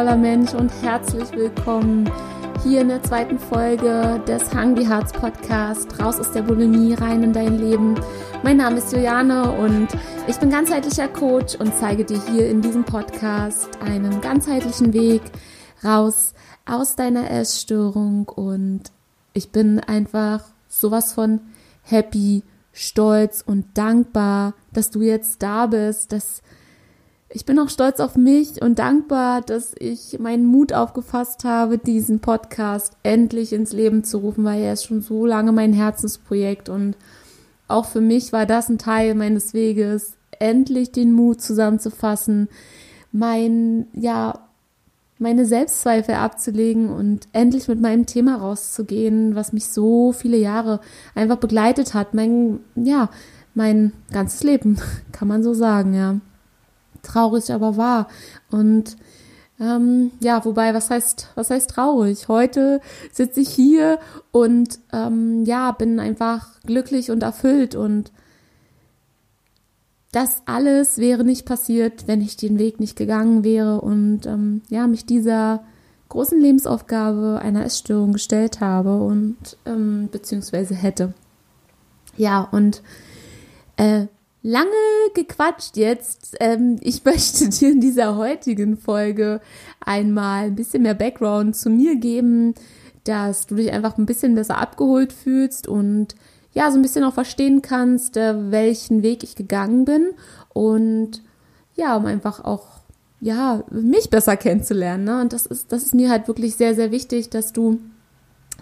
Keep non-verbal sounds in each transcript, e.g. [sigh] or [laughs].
Wundervoller Mensch und herzlich willkommen hier in der zweiten Folge des Hungry Hearts Podcast. Raus aus der Bulimie, rein in dein Leben. Mein Name ist Juliane und ich bin ganzheitlicher Coach und zeige dir hier in diesem Podcast einen ganzheitlichen Weg raus aus deiner Essstörung und ich bin einfach sowas von happy, stolz und dankbar, dass du jetzt da bist, dass ich bin auch stolz auf mich und dankbar, dass ich meinen Mut aufgefasst habe, diesen Podcast endlich ins Leben zu rufen, weil er ist schon so lange mein Herzensprojekt und auch für mich war das ein Teil meines Weges, endlich den Mut zusammenzufassen, mein, ja, meine Selbstzweifel abzulegen und endlich mit meinem Thema rauszugehen, was mich so viele Jahre einfach begleitet hat. Mein, ja, mein ganzes Leben, [laughs] kann man so sagen, ja traurig aber wahr. Und ähm, ja, wobei, was heißt, was heißt traurig? Heute sitze ich hier und ähm, ja, bin einfach glücklich und erfüllt und das alles wäre nicht passiert, wenn ich den Weg nicht gegangen wäre und ähm, ja, mich dieser großen Lebensaufgabe einer Essstörung gestellt habe und ähm, beziehungsweise hätte. Ja, und äh, Lange gequatscht jetzt. Ähm, ich [laughs] möchte dir in dieser heutigen Folge einmal ein bisschen mehr Background zu mir geben, dass du dich einfach ein bisschen besser abgeholt fühlst und ja, so ein bisschen auch verstehen kannst, äh, welchen Weg ich gegangen bin und ja, um einfach auch ja, mich besser kennenzulernen. Ne? Und das ist, das ist mir halt wirklich sehr, sehr wichtig, dass du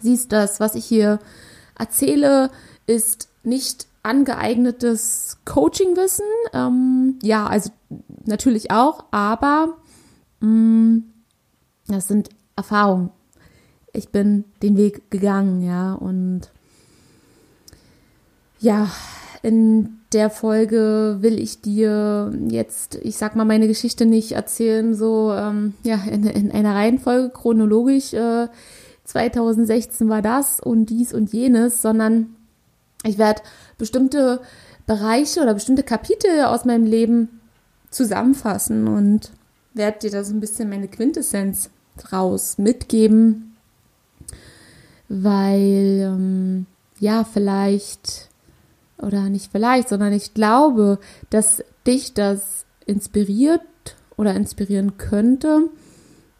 siehst, dass was ich hier erzähle, ist nicht angeeignetes Coachingwissen. Ähm, ja, also natürlich auch, aber mh, mm, das sind Erfahrungen. Ich bin den Weg gegangen, ja, und ja, in der Folge will ich dir jetzt, ich sag mal, meine Geschichte nicht erzählen, so ähm, ja, in, in einer Reihenfolge chronologisch. Äh, 2016 war das und dies und jenes, sondern ich werde bestimmte Bereiche oder bestimmte Kapitel aus meinem Leben zusammenfassen und werde dir da so ein bisschen meine Quintessenz draus mitgeben, weil ähm, ja, vielleicht oder nicht vielleicht, sondern ich glaube, dass dich das inspiriert oder inspirieren könnte,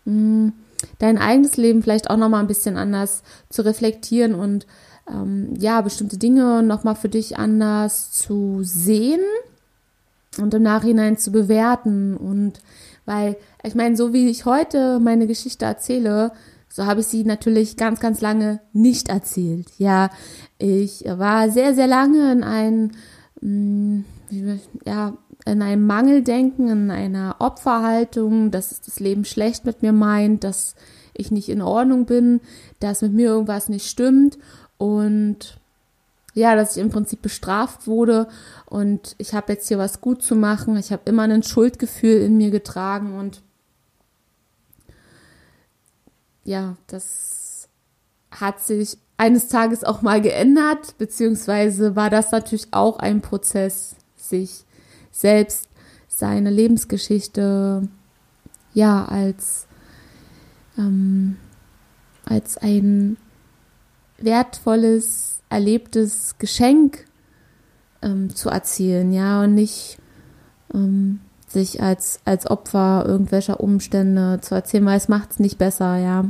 hm, dein eigenes Leben vielleicht auch noch mal ein bisschen anders zu reflektieren und ähm, ja, bestimmte Dinge nochmal für dich anders zu sehen und im Nachhinein zu bewerten. Und weil, ich meine, so wie ich heute meine Geschichte erzähle, so habe ich sie natürlich ganz, ganz lange nicht erzählt. Ja, ich war sehr, sehr lange in einem, mm, ja, in einem Mangeldenken, in einer Opferhaltung, dass das Leben schlecht mit mir meint, dass ich nicht in Ordnung bin, dass mit mir irgendwas nicht stimmt und ja, dass ich im Prinzip bestraft wurde. Und ich habe jetzt hier was gut zu machen. Ich habe immer ein Schuldgefühl in mir getragen. Und ja, das hat sich eines Tages auch mal geändert, beziehungsweise war das natürlich auch ein Prozess, sich selbst seine Lebensgeschichte ja als ähm, als ein wertvolles, erlebtes Geschenk ähm, zu erzielen, ja, und nicht ähm, sich als, als Opfer irgendwelcher Umstände zu erzählen, weil es macht es nicht besser, ja.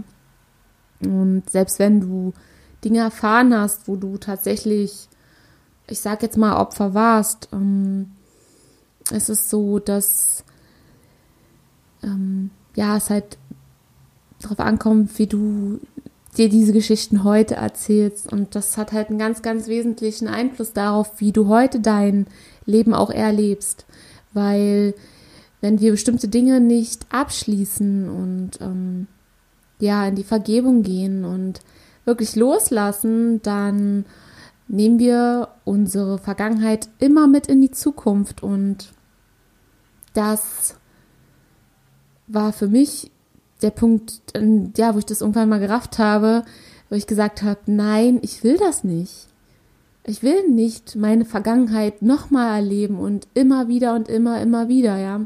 Und selbst wenn du Dinge erfahren hast, wo du tatsächlich, ich sag jetzt mal, Opfer warst, ähm, es ist so, dass ähm, ja, es halt darauf ankommt, wie du dir diese Geschichten heute erzählst. Und das hat halt einen ganz, ganz wesentlichen Einfluss darauf, wie du heute dein Leben auch erlebst. Weil wenn wir bestimmte Dinge nicht abschließen und ähm, ja, in die Vergebung gehen und wirklich loslassen, dann nehmen wir unsere Vergangenheit immer mit in die Zukunft und das war für mich der Punkt, ja, wo ich das irgendwann mal gerafft habe, wo ich gesagt habe, nein, ich will das nicht. Ich will nicht meine Vergangenheit nochmal erleben und immer wieder und immer, immer wieder, ja.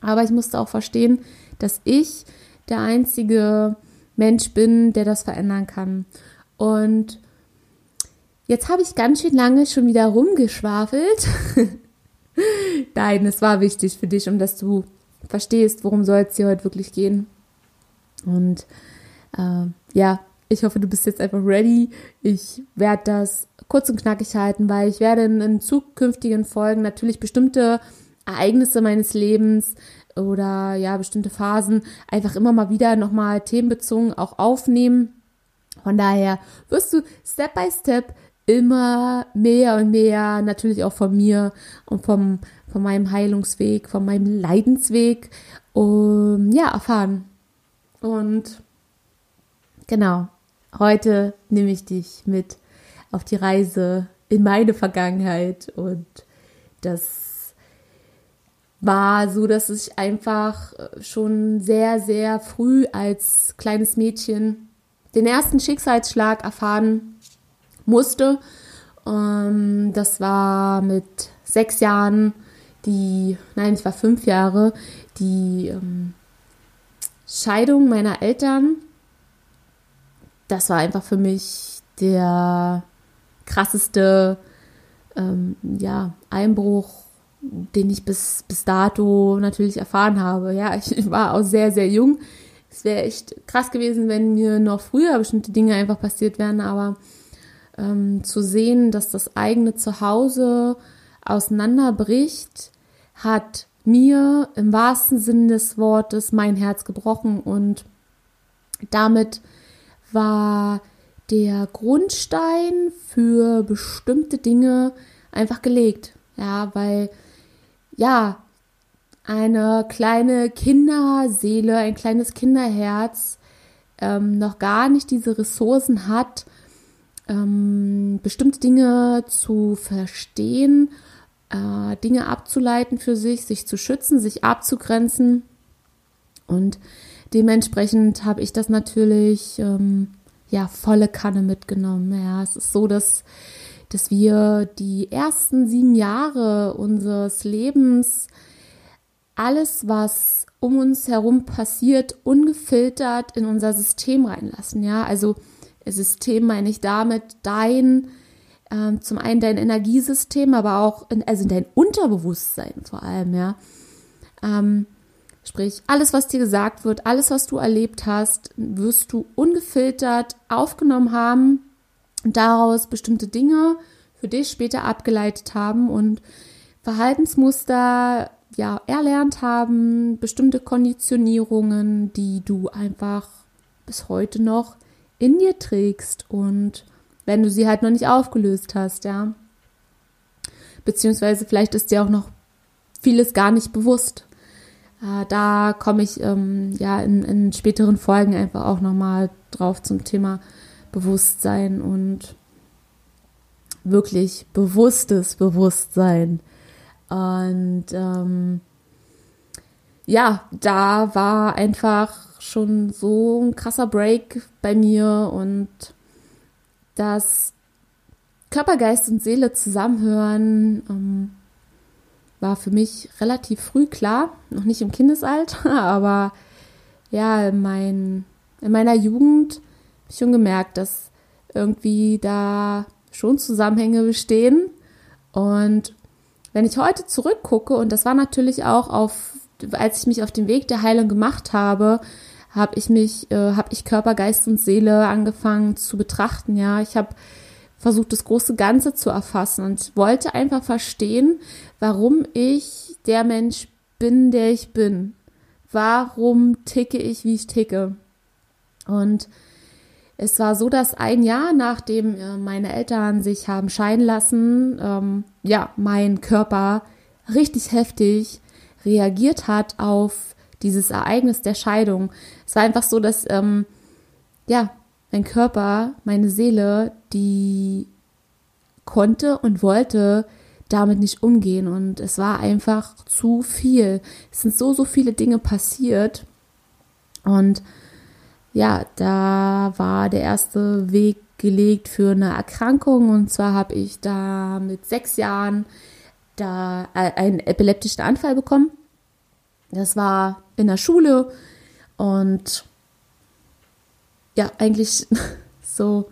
Aber ich musste auch verstehen, dass ich der einzige Mensch bin, der das verändern kann. Und jetzt habe ich ganz schön lange schon wieder rumgeschwafelt. [laughs] Nein, es war wichtig für dich, um dass du verstehst, worum soll es hier heute wirklich gehen. Und äh, ja, ich hoffe, du bist jetzt einfach ready. Ich werde das kurz und knackig halten, weil ich werde in, in zukünftigen Folgen natürlich bestimmte Ereignisse meines Lebens oder ja, bestimmte Phasen einfach immer mal wieder nochmal themenbezogen auch aufnehmen. Von daher wirst du Step by Step immer mehr und mehr natürlich auch von mir und vom, von meinem Heilungsweg, von meinem Leidensweg um, ja, erfahren. Und genau, heute nehme ich dich mit auf die Reise in meine Vergangenheit und das war so, dass ich einfach schon sehr, sehr früh als kleines Mädchen den ersten Schicksalsschlag erfahren musste. Ähm, das war mit sechs Jahren, die, nein, ich war fünf Jahre, die ähm, Scheidung meiner Eltern. Das war einfach für mich der krasseste ähm, ja, Einbruch, den ich bis, bis dato natürlich erfahren habe. Ja, ich [laughs] war auch sehr, sehr jung. Es wäre echt krass gewesen, wenn mir noch früher bestimmte Dinge einfach passiert wären, aber ähm, zu sehen, dass das eigene Zuhause auseinanderbricht, hat mir im wahrsten Sinne des Wortes mein Herz gebrochen und damit war der Grundstein für bestimmte Dinge einfach gelegt. Ja, weil ja, eine kleine Kinderseele, ein kleines Kinderherz ähm, noch gar nicht diese Ressourcen hat, ähm, bestimmte Dinge zu verstehen, äh, Dinge abzuleiten für sich, sich zu schützen, sich abzugrenzen. Und dementsprechend habe ich das natürlich ähm, ja volle Kanne mitgenommen. Ja, es ist so, dass dass wir die ersten sieben Jahre unseres Lebens alles, was um uns herum passiert, ungefiltert in unser System reinlassen. Ja, also System meine ich damit dein, äh, zum einen dein Energiesystem, aber auch in, also dein Unterbewusstsein vor allem, ja. Ähm, sprich, alles, was dir gesagt wird, alles, was du erlebt hast, wirst du ungefiltert aufgenommen haben und daraus bestimmte Dinge für dich später abgeleitet haben und Verhaltensmuster ja erlernt haben, bestimmte Konditionierungen, die du einfach bis heute noch in dir trägst und wenn du sie halt noch nicht aufgelöst hast, ja. Beziehungsweise vielleicht ist dir auch noch vieles gar nicht bewusst. Äh, da komme ich ähm, ja in, in, späteren Folgen einfach auch nochmal drauf zum Thema Bewusstsein und wirklich bewusstes Bewusstsein. Und ähm, ja, da war einfach schon so ein krasser Break bei mir und das Körper, Geist und Seele zusammenhören ähm, war für mich relativ früh klar, noch nicht im Kindesalter, [laughs] aber ja, in, mein, in meiner Jugend habe ich schon gemerkt, dass irgendwie da schon Zusammenhänge bestehen. Und wenn ich heute zurückgucke, und das war natürlich auch auf, als ich mich auf den Weg der Heilung gemacht habe, habe ich mich, äh, habe ich Körper, Geist und Seele angefangen zu betrachten. Ja, ich habe versucht, das große Ganze zu erfassen und wollte einfach verstehen, warum ich der Mensch bin, der ich bin. Warum ticke ich, wie ich ticke? Und es war so, dass ein Jahr nachdem äh, meine Eltern sich haben scheiden lassen, ähm, ja, mein Körper richtig heftig reagiert hat auf dieses Ereignis der Scheidung. Es war einfach so, dass, ähm, ja, mein Körper, meine Seele, die konnte und wollte damit nicht umgehen und es war einfach zu viel. Es sind so, so viele Dinge passiert und ja, da war der erste Weg gelegt für eine Erkrankung und zwar habe ich da mit sechs Jahren da äh, einen epileptischen Anfall bekommen Das war in der Schule und ja, eigentlich [laughs] so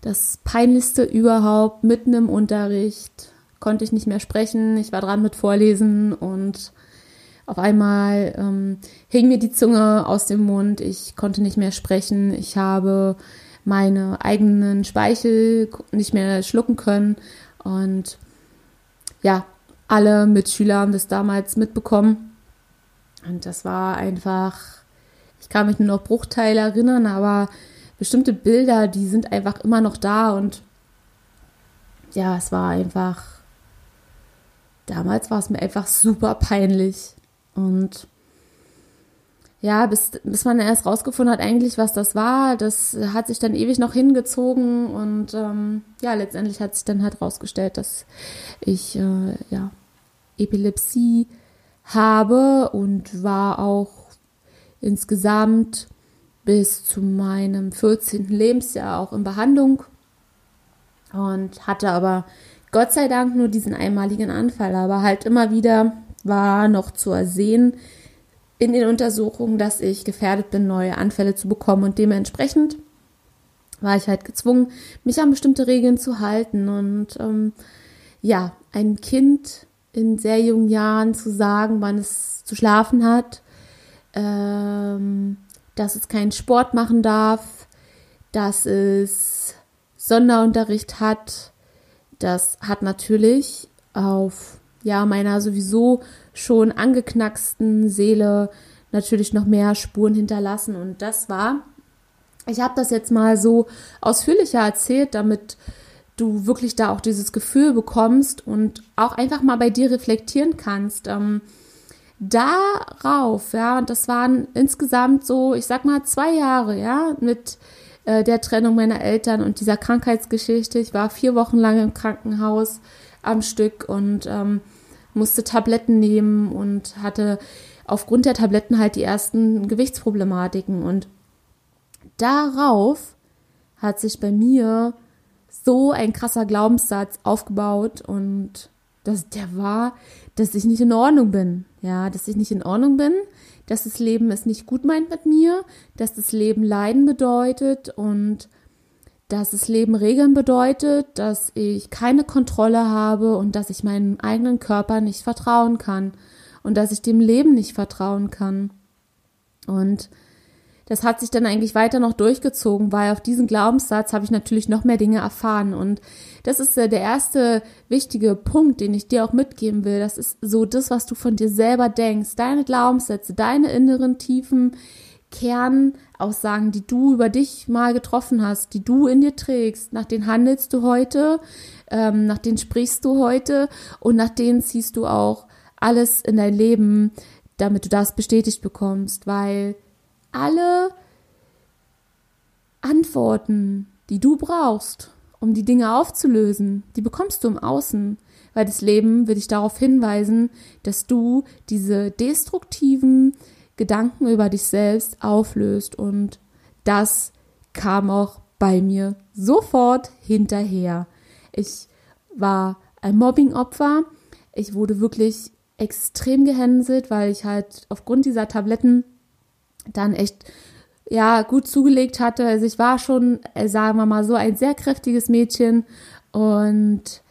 das Peinlichste überhaupt. Mitten im Unterricht konnte ich nicht mehr sprechen. Ich war dran mit Vorlesen und auf einmal ähm, hing mir die Zunge aus dem Mund. Ich konnte nicht mehr sprechen. Ich habe meine eigenen Speichel nicht mehr schlucken können. Und ja, alle Mitschüler haben das damals mitbekommen. Und das war einfach, ich kann mich nur noch Bruchteile erinnern, aber bestimmte Bilder, die sind einfach immer noch da. Und ja, es war einfach, damals war es mir einfach super peinlich. Und ja, bis, bis man erst rausgefunden hat, eigentlich, was das war, das hat sich dann ewig noch hingezogen und ähm, ja, letztendlich hat sich dann halt rausgestellt, dass ich äh, ja Epilepsie habe und war auch insgesamt bis zu meinem 14. Lebensjahr auch in Behandlung und hatte aber Gott sei Dank nur diesen einmaligen Anfall, aber halt immer wieder war noch zu ersehen in den Untersuchungen, dass ich gefährdet bin, neue Anfälle zu bekommen und dementsprechend war ich halt gezwungen, mich an bestimmte Regeln zu halten und ähm, ja, ein Kind in sehr jungen Jahren zu sagen, wann es zu schlafen hat, ähm, dass es keinen Sport machen darf, dass es Sonderunterricht hat, das hat natürlich auf ja, meiner sowieso schon angeknacksten Seele natürlich noch mehr Spuren hinterlassen. Und das war, ich habe das jetzt mal so ausführlicher erzählt, damit du wirklich da auch dieses Gefühl bekommst und auch einfach mal bei dir reflektieren kannst. Ähm, darauf, ja, und das waren insgesamt so, ich sag mal, zwei Jahre, ja, mit äh, der Trennung meiner Eltern und dieser Krankheitsgeschichte. Ich war vier Wochen lang im Krankenhaus am Stück und ähm, musste Tabletten nehmen und hatte aufgrund der Tabletten halt die ersten Gewichtsproblematiken. Und darauf hat sich bei mir so ein krasser Glaubenssatz aufgebaut und das, der war, dass ich nicht in Ordnung bin. Ja, dass ich nicht in Ordnung bin, dass das Leben es nicht gut meint mit mir, dass das Leben Leiden bedeutet und dass das Leben Regeln bedeutet, dass ich keine Kontrolle habe und dass ich meinem eigenen Körper nicht vertrauen kann und dass ich dem Leben nicht vertrauen kann. Und das hat sich dann eigentlich weiter noch durchgezogen, weil auf diesen Glaubenssatz habe ich natürlich noch mehr Dinge erfahren. Und das ist äh, der erste wichtige Punkt, den ich dir auch mitgeben will. Das ist so das, was du von dir selber denkst, deine Glaubenssätze, deine inneren tiefen Kernaussagen, die du über dich mal getroffen hast, die du in dir trägst, nach denen handelst du heute, ähm, nach denen sprichst du heute und nach denen ziehst du auch alles in dein Leben, damit du das bestätigt bekommst, weil alle Antworten, die du brauchst, um die Dinge aufzulösen, die bekommst du im Außen, weil das Leben will dich darauf hinweisen, dass du diese destruktiven Gedanken über dich selbst auflöst. Und das kam auch bei mir sofort hinterher. Ich war ein Mobbingopfer. Ich wurde wirklich extrem gehänselt, weil ich halt aufgrund dieser Tabletten dann echt ja gut zugelegt hatte. Also ich war schon, äh, sagen wir mal so, ein sehr kräftiges Mädchen und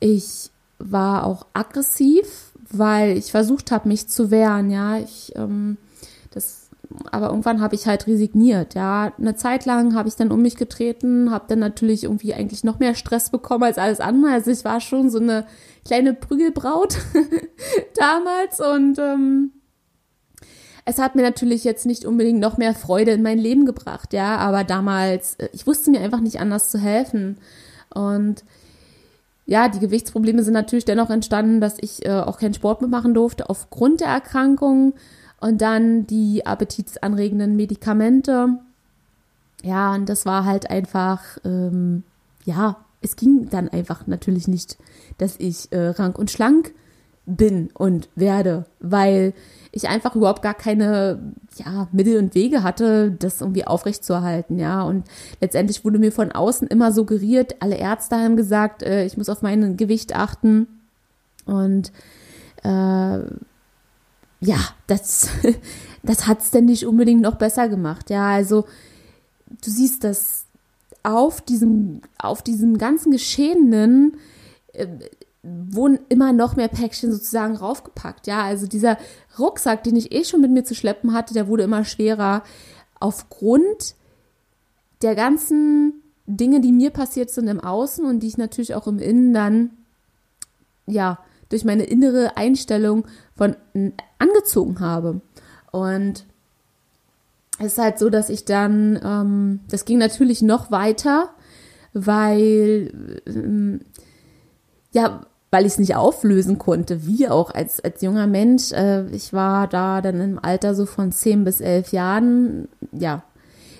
ich war auch aggressiv weil ich versucht habe, mich zu wehren, ja. Ich, ähm, das, aber irgendwann habe ich halt resigniert, ja. Eine Zeit lang habe ich dann um mich getreten, habe dann natürlich irgendwie eigentlich noch mehr Stress bekommen als alles andere. Also ich war schon so eine kleine Prügelbraut [laughs] damals und ähm, es hat mir natürlich jetzt nicht unbedingt noch mehr Freude in mein Leben gebracht, ja, aber damals, äh, ich wusste mir einfach nicht anders zu helfen. Und ja, die Gewichtsprobleme sind natürlich dennoch entstanden, dass ich äh, auch keinen Sport mehr machen durfte aufgrund der Erkrankung und dann die appetitsanregenden Medikamente. Ja, und das war halt einfach, ähm, ja, es ging dann einfach natürlich nicht, dass ich äh, rank und schlank bin und werde, weil ich einfach überhaupt gar keine ja, Mittel und Wege hatte, das irgendwie aufrechtzuerhalten, ja. Und letztendlich wurde mir von außen immer suggeriert, alle Ärzte haben gesagt, äh, ich muss auf mein Gewicht achten. Und äh, ja, das, [laughs] das hat es denn nicht unbedingt noch besser gemacht. Ja, also du siehst das auf diesem, auf diesem ganzen Geschehenen äh, wurden immer noch mehr Päckchen sozusagen raufgepackt. Ja, also dieser Rucksack, den ich eh schon mit mir zu schleppen hatte, der wurde immer schwerer aufgrund der ganzen Dinge, die mir passiert sind im Außen und die ich natürlich auch im Innen dann, ja, durch meine innere Einstellung von angezogen habe. Und es ist halt so, dass ich dann, ähm, das ging natürlich noch weiter, weil, ähm, ja, weil ich es nicht auflösen konnte, wie auch als, als junger Mensch. Äh, ich war da dann im Alter so von zehn bis elf Jahren, ja,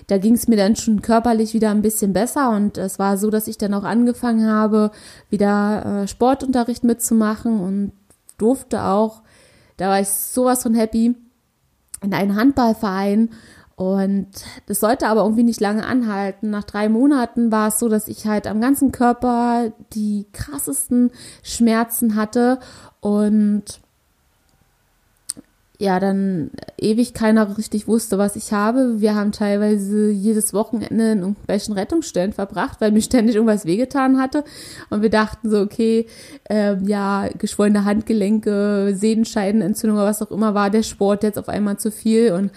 da ging es mir dann schon körperlich wieder ein bisschen besser und es war so, dass ich dann auch angefangen habe, wieder äh, Sportunterricht mitzumachen und durfte auch, da war ich sowas von happy, in einen Handballverein und das sollte aber irgendwie nicht lange anhalten. Nach drei Monaten war es so, dass ich halt am ganzen Körper die krassesten Schmerzen hatte und ja, dann ewig keiner richtig wusste, was ich habe. Wir haben teilweise jedes Wochenende in irgendwelchen Rettungsstellen verbracht, weil mir ständig irgendwas wehgetan hatte. Und wir dachten so, okay, äh, ja, geschwollene Handgelenke, Sehenscheidenentzündung oder was auch immer, war der Sport jetzt auf einmal zu viel. Und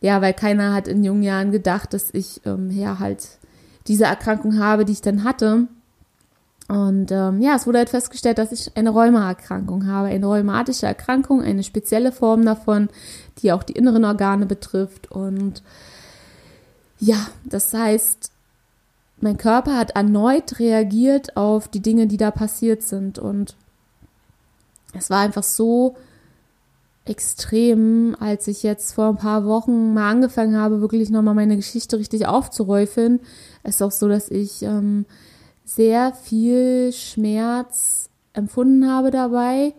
ja, weil keiner hat in jungen Jahren gedacht, dass ich ähm, ja halt diese Erkrankung habe, die ich dann hatte. Und ähm, ja, es wurde halt festgestellt, dass ich eine Rheumaerkrankung habe, eine rheumatische Erkrankung, eine spezielle Form davon, die auch die inneren Organe betrifft. Und ja, das heißt, mein Körper hat erneut reagiert auf die Dinge, die da passiert sind. Und es war einfach so extrem, als ich jetzt vor ein paar Wochen mal angefangen habe, wirklich nochmal meine Geschichte richtig aufzuräufeln. Ist auch so, dass ich ähm, sehr viel Schmerz empfunden habe dabei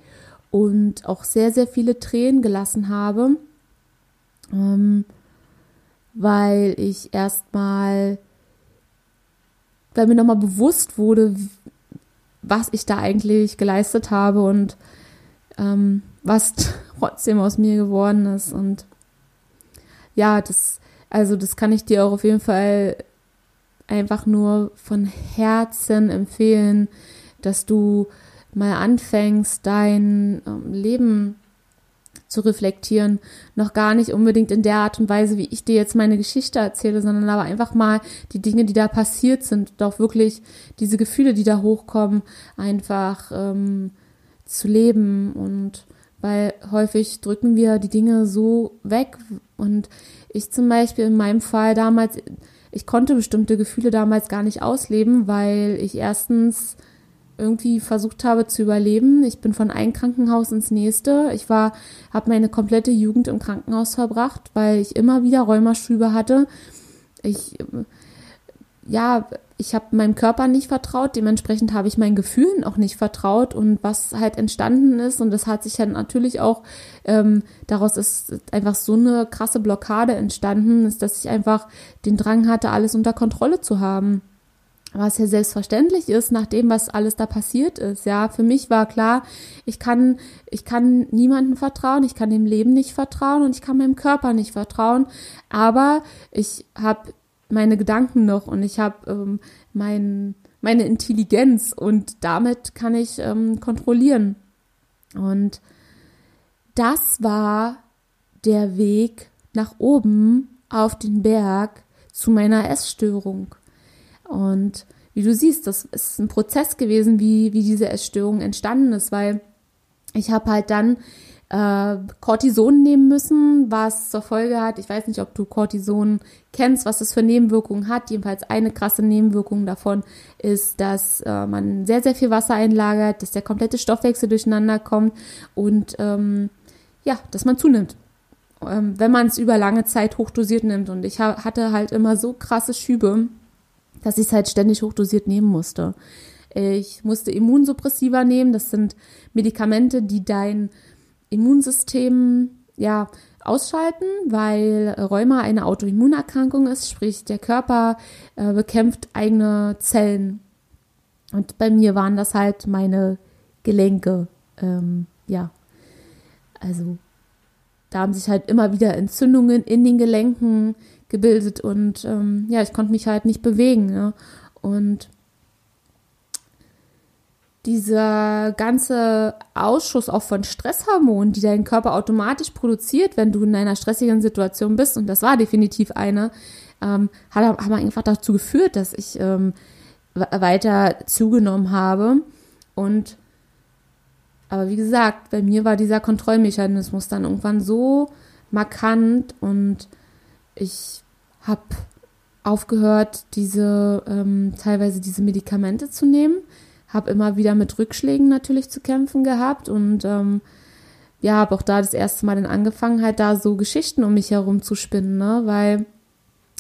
und auch sehr, sehr viele Tränen gelassen habe, ähm, weil ich erstmal, weil mir nochmal bewusst wurde, was ich da eigentlich geleistet habe und ähm, was trotzdem aus mir geworden ist. Und ja, das, also das kann ich dir auch auf jeden Fall einfach nur von Herzen empfehlen, dass du mal anfängst, dein ähm, Leben zu reflektieren. Noch gar nicht unbedingt in der Art und Weise, wie ich dir jetzt meine Geschichte erzähle, sondern aber einfach mal die Dinge, die da passiert sind, auch wirklich diese Gefühle, die da hochkommen, einfach ähm, zu leben und weil häufig drücken wir die Dinge so weg und ich zum Beispiel in meinem Fall damals, ich konnte bestimmte Gefühle damals gar nicht ausleben, weil ich erstens irgendwie versucht habe zu überleben. Ich bin von einem Krankenhaus ins nächste. Ich war, habe meine komplette Jugend im Krankenhaus verbracht, weil ich immer wieder Rheumaschübe hatte. Ich ja, ich habe meinem Körper nicht vertraut, dementsprechend habe ich meinen Gefühlen auch nicht vertraut und was halt entstanden ist und das hat sich dann natürlich auch, ähm, daraus ist einfach so eine krasse Blockade entstanden, ist, dass ich einfach den Drang hatte, alles unter Kontrolle zu haben. Was ja selbstverständlich ist, nach dem, was alles da passiert ist. Ja, für mich war klar, ich kann, ich kann niemandem vertrauen, ich kann dem Leben nicht vertrauen und ich kann meinem Körper nicht vertrauen. Aber ich habe meine Gedanken noch und ich habe ähm, mein, meine Intelligenz und damit kann ich ähm, kontrollieren. Und das war der Weg nach oben auf den Berg zu meiner Essstörung. Und wie du siehst, das ist ein Prozess gewesen, wie, wie diese Essstörung entstanden ist, weil ich habe halt dann äh, Cortison nehmen müssen, was zur Folge hat, ich weiß nicht, ob du Cortison kennst, was es für Nebenwirkungen hat. Jedenfalls eine krasse Nebenwirkung davon ist, dass äh, man sehr, sehr viel Wasser einlagert, dass der komplette Stoffwechsel durcheinander kommt und ähm, ja, dass man zunimmt. Ähm, wenn man es über lange Zeit hochdosiert nimmt. Und ich hatte halt immer so krasse Schübe, dass ich es halt ständig hochdosiert nehmen musste. Ich musste Immunsuppressiva nehmen. Das sind Medikamente, die dein Immunsystem ja ausschalten, weil Rheuma eine Autoimmunerkrankung ist, sprich der Körper äh, bekämpft eigene Zellen. Und bei mir waren das halt meine Gelenke. Ähm, ja, also da haben sich halt immer wieder Entzündungen in den Gelenken gebildet und ähm, ja, ich konnte mich halt nicht bewegen. Ja. Und dieser ganze Ausschuss auch von Stresshormonen, die dein Körper automatisch produziert, wenn du in einer stressigen Situation bist, und das war definitiv eine, ähm, hat, haben einfach dazu geführt, dass ich ähm, weiter zugenommen habe. Und aber wie gesagt, bei mir war dieser Kontrollmechanismus dann irgendwann so markant und ich habe aufgehört, diese ähm, teilweise diese Medikamente zu nehmen, habe immer wieder mit Rückschlägen natürlich zu kämpfen gehabt und ähm, ja, habe auch da das erste Mal dann angefangen, halt da so Geschichten um mich herum zu spinnen, ne, weil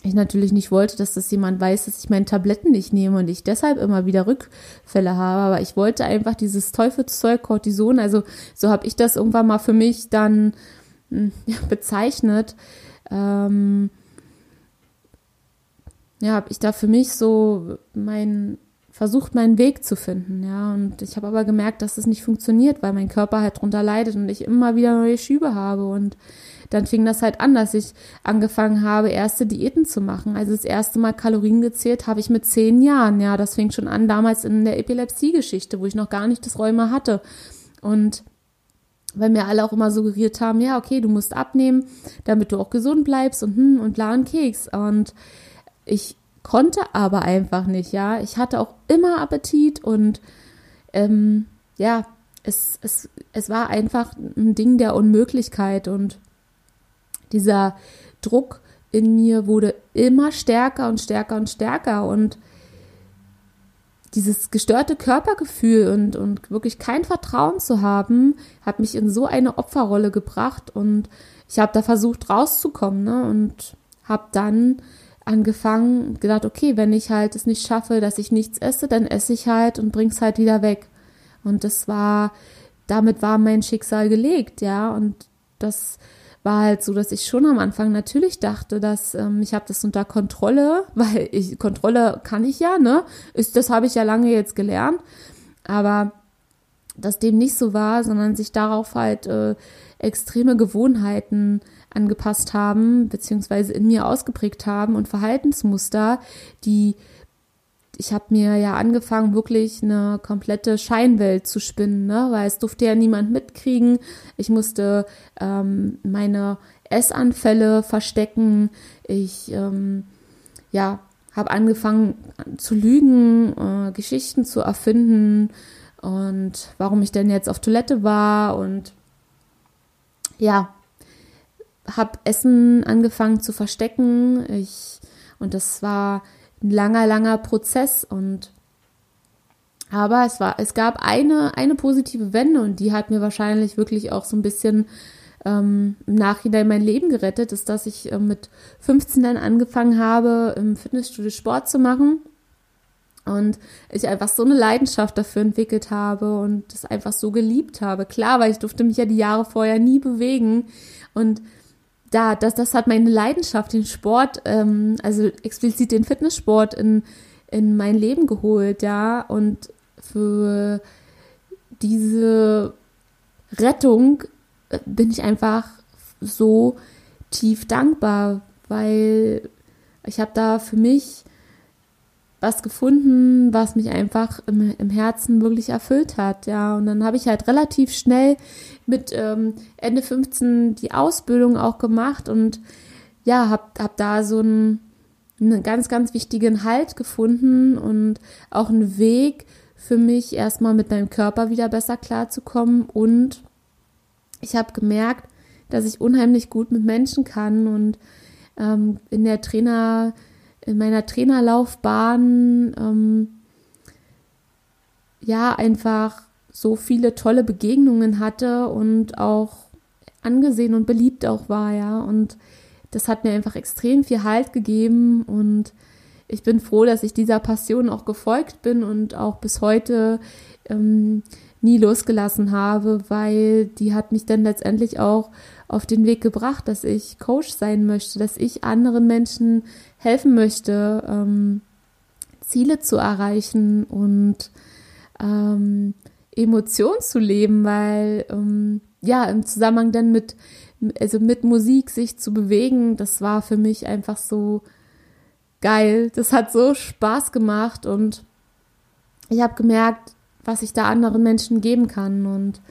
ich natürlich nicht wollte, dass das jemand weiß, dass ich meine Tabletten nicht nehme und ich deshalb immer wieder Rückfälle habe. Aber ich wollte einfach dieses Teufelszeug Cortison, also so habe ich das irgendwann mal für mich dann hm, [laughs] ja, bezeichnet. Ähm, ja, habe ich da für mich so mein versucht, meinen Weg zu finden, ja. Und ich habe aber gemerkt, dass das nicht funktioniert, weil mein Körper halt drunter leidet und ich immer wieder neue Schübe habe und dann fing das halt an, dass ich angefangen habe, erste Diäten zu machen. Also das erste Mal Kalorien gezählt habe ich mit zehn Jahren. Ja, das fing schon an damals in der Epilepsie-Geschichte, wo ich noch gar nicht das Rheuma hatte. Und weil mir alle auch immer suggeriert haben, ja, okay, du musst abnehmen, damit du auch gesund bleibst und hm, und la und Keks. Und ich konnte aber einfach nicht, ja. Ich hatte auch immer Appetit und ähm, ja, es, es, es war einfach ein Ding der Unmöglichkeit und dieser Druck in mir wurde immer stärker und stärker und stärker und dieses gestörte Körpergefühl und, und wirklich kein Vertrauen zu haben, hat mich in so eine Opferrolle gebracht und ich habe da versucht rauszukommen ne? und habe dann angefangen, gedacht, okay, wenn ich halt es nicht schaffe, dass ich nichts esse, dann esse ich halt und bring's halt wieder weg. Und das war, damit war mein Schicksal gelegt, ja. Und das war halt so, dass ich schon am Anfang natürlich dachte, dass ähm, ich habe das unter Kontrolle, [laughs] weil ich Kontrolle kann ich ja, ne? Ist das habe ich ja lange jetzt gelernt, aber dass dem nicht so war, sondern sich darauf halt äh, extreme Gewohnheiten angepasst haben, beziehungsweise in mir ausgeprägt haben und Verhaltensmuster, die ich habe mir ja angefangen, wirklich eine komplette Scheinwelt zu spinnen, ne? weil es durfte ja niemand mitkriegen. Ich musste ähm, meine Essanfälle verstecken. Ich ähm, ja, habe angefangen zu lügen, äh, Geschichten zu erfinden und warum ich denn jetzt auf Toilette war und ja, habe Essen angefangen zu verstecken. Ich, und das war ein langer, langer Prozess und aber es war, es gab eine, eine positive Wende und die hat mir wahrscheinlich wirklich auch so ein bisschen ähm, im Nachhinein mein Leben gerettet, ist, dass ich äh, mit 15 dann angefangen habe, im Fitnessstudio Sport zu machen und ich einfach so eine Leidenschaft dafür entwickelt habe und das einfach so geliebt habe. Klar, weil ich durfte mich ja die Jahre vorher nie bewegen und da, das, das hat meine Leidenschaft, den Sport, ähm, also explizit den Fitnesssport in, in mein Leben geholt, ja. Und für diese Rettung äh, bin ich einfach so tief dankbar, weil ich habe da für mich was gefunden, was mich einfach im, im Herzen wirklich erfüllt hat, ja. Und dann habe ich halt relativ schnell mit ähm, Ende 15 die Ausbildung auch gemacht und ja, habe hab da so einen, einen ganz, ganz wichtigen Halt gefunden und auch einen Weg für mich erstmal mit meinem Körper wieder besser klarzukommen und ich habe gemerkt, dass ich unheimlich gut mit Menschen kann und ähm, in der Trainer in meiner Trainerlaufbahn ähm, ja einfach so viele tolle Begegnungen hatte und auch angesehen und beliebt auch war, ja. Und das hat mir einfach extrem viel Halt gegeben und ich bin froh, dass ich dieser Passion auch gefolgt bin und auch bis heute ähm, nie losgelassen habe, weil die hat mich dann letztendlich auch auf den Weg gebracht, dass ich Coach sein möchte, dass ich anderen Menschen helfen möchte, ähm, Ziele zu erreichen und ähm, Emotionen zu leben, weil ähm, ja im Zusammenhang dann mit also mit Musik sich zu bewegen, das war für mich einfach so geil. Das hat so Spaß gemacht und ich habe gemerkt, was ich da anderen Menschen geben kann und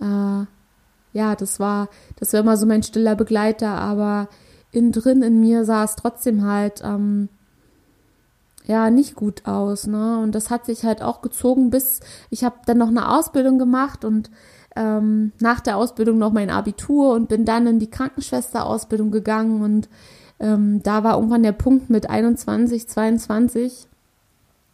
äh, ja, das war, das war immer so mein stiller Begleiter, aber innen drin in mir sah es trotzdem halt ähm, ja nicht gut aus, ne? Und das hat sich halt auch gezogen, bis ich habe dann noch eine Ausbildung gemacht und ähm, nach der Ausbildung noch mein Abitur und bin dann in die Krankenschwesterausbildung gegangen und ähm, da war irgendwann der Punkt mit 21, 22,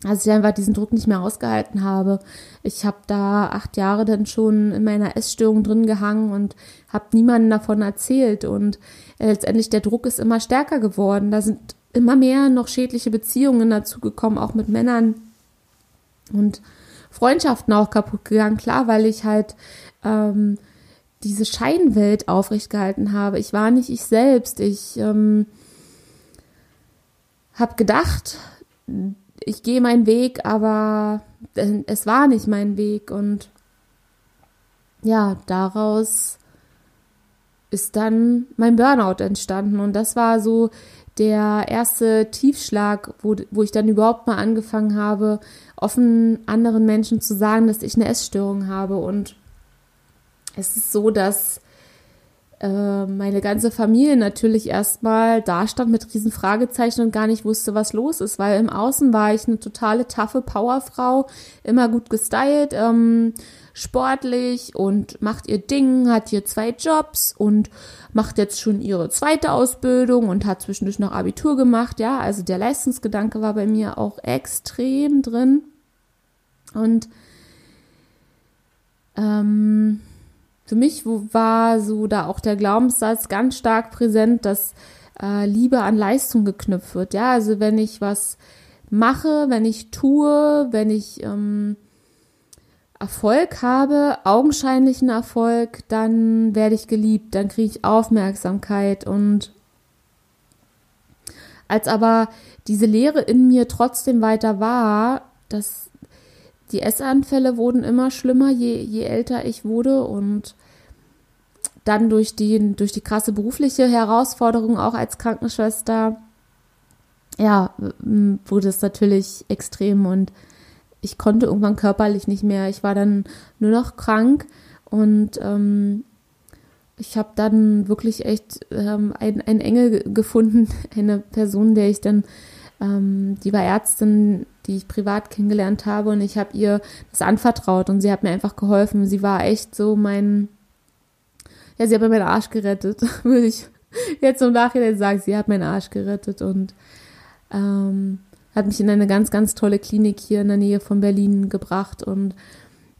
als ich einfach diesen Druck nicht mehr ausgehalten habe. Ich habe da acht Jahre dann schon in meiner Essstörung drin gehangen und habe niemandem davon erzählt. Und äh, letztendlich der Druck ist immer stärker geworden. Da sind immer mehr noch schädliche Beziehungen dazu gekommen, auch mit Männern. Und Freundschaften auch kaputt gegangen, klar, weil ich halt ähm, diese Scheinwelt aufrecht gehalten habe. Ich war nicht ich selbst. Ich ähm, habe gedacht, ich gehe meinen Weg, aber es war nicht mein Weg und ja, daraus ist dann mein Burnout entstanden und das war so der erste Tiefschlag, wo, wo ich dann überhaupt mal angefangen habe, offen anderen Menschen zu sagen, dass ich eine Essstörung habe und es ist so, dass meine ganze Familie natürlich erstmal da stand mit riesen Fragezeichen und gar nicht wusste, was los ist, weil im Außen war ich eine totale taffe Powerfrau, immer gut gestylt, ähm, sportlich und macht ihr Ding, hat hier zwei Jobs und macht jetzt schon ihre zweite Ausbildung und hat zwischendurch noch Abitur gemacht, ja, also der Leistungsgedanke war bei mir auch extrem drin. Und ähm, für mich war so da auch der Glaubenssatz ganz stark präsent, dass äh, Liebe an Leistung geknüpft wird. Ja, also wenn ich was mache, wenn ich tue, wenn ich ähm, Erfolg habe, augenscheinlichen Erfolg, dann werde ich geliebt, dann kriege ich Aufmerksamkeit und als aber diese Lehre in mir trotzdem weiter war, dass die Essanfälle wurden immer schlimmer, je, je älter ich wurde und dann durch die, durch die krasse berufliche Herausforderung auch als Krankenschwester, ja, wurde es natürlich extrem und ich konnte irgendwann körperlich nicht mehr. Ich war dann nur noch krank und ähm, ich habe dann wirklich echt ähm, einen, Engel gefunden, [laughs] eine Person, der ich dann, ähm, die war Ärztin, die ich privat kennengelernt habe und ich habe ihr das anvertraut und sie hat mir einfach geholfen. Sie war echt so mein, ja, sie hat mir meinen Arsch gerettet, [laughs] würde ich jetzt im Nachhinein sagen. Sie hat meinen Arsch gerettet und ähm, hat mich in eine ganz, ganz tolle Klinik hier in der Nähe von Berlin gebracht und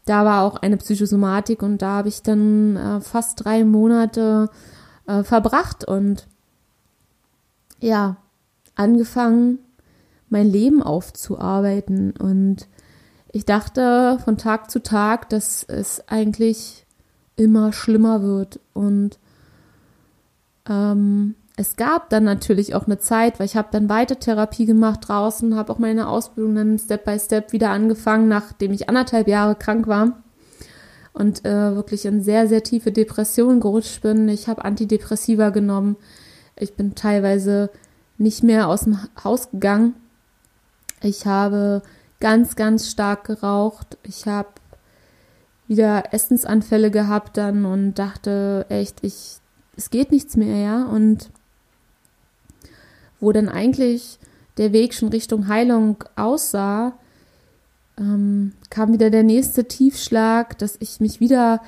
da war auch eine Psychosomatik und da habe ich dann äh, fast drei Monate äh, verbracht und ja, angefangen mein Leben aufzuarbeiten. Und ich dachte von Tag zu Tag, dass es eigentlich immer schlimmer wird. Und ähm, es gab dann natürlich auch eine Zeit, weil ich habe dann weiter Therapie gemacht draußen, habe auch meine Ausbildung dann Step by Step wieder angefangen, nachdem ich anderthalb Jahre krank war und äh, wirklich in sehr, sehr tiefe Depressionen gerutscht bin. Ich habe Antidepressiva genommen. Ich bin teilweise nicht mehr aus dem Haus gegangen ich habe ganz, ganz stark geraucht. Ich habe wieder Essensanfälle gehabt dann und dachte echt, ich, es geht nichts mehr, ja. Und wo dann eigentlich der Weg schon Richtung Heilung aussah, ähm, kam wieder der nächste Tiefschlag, dass ich mich wieder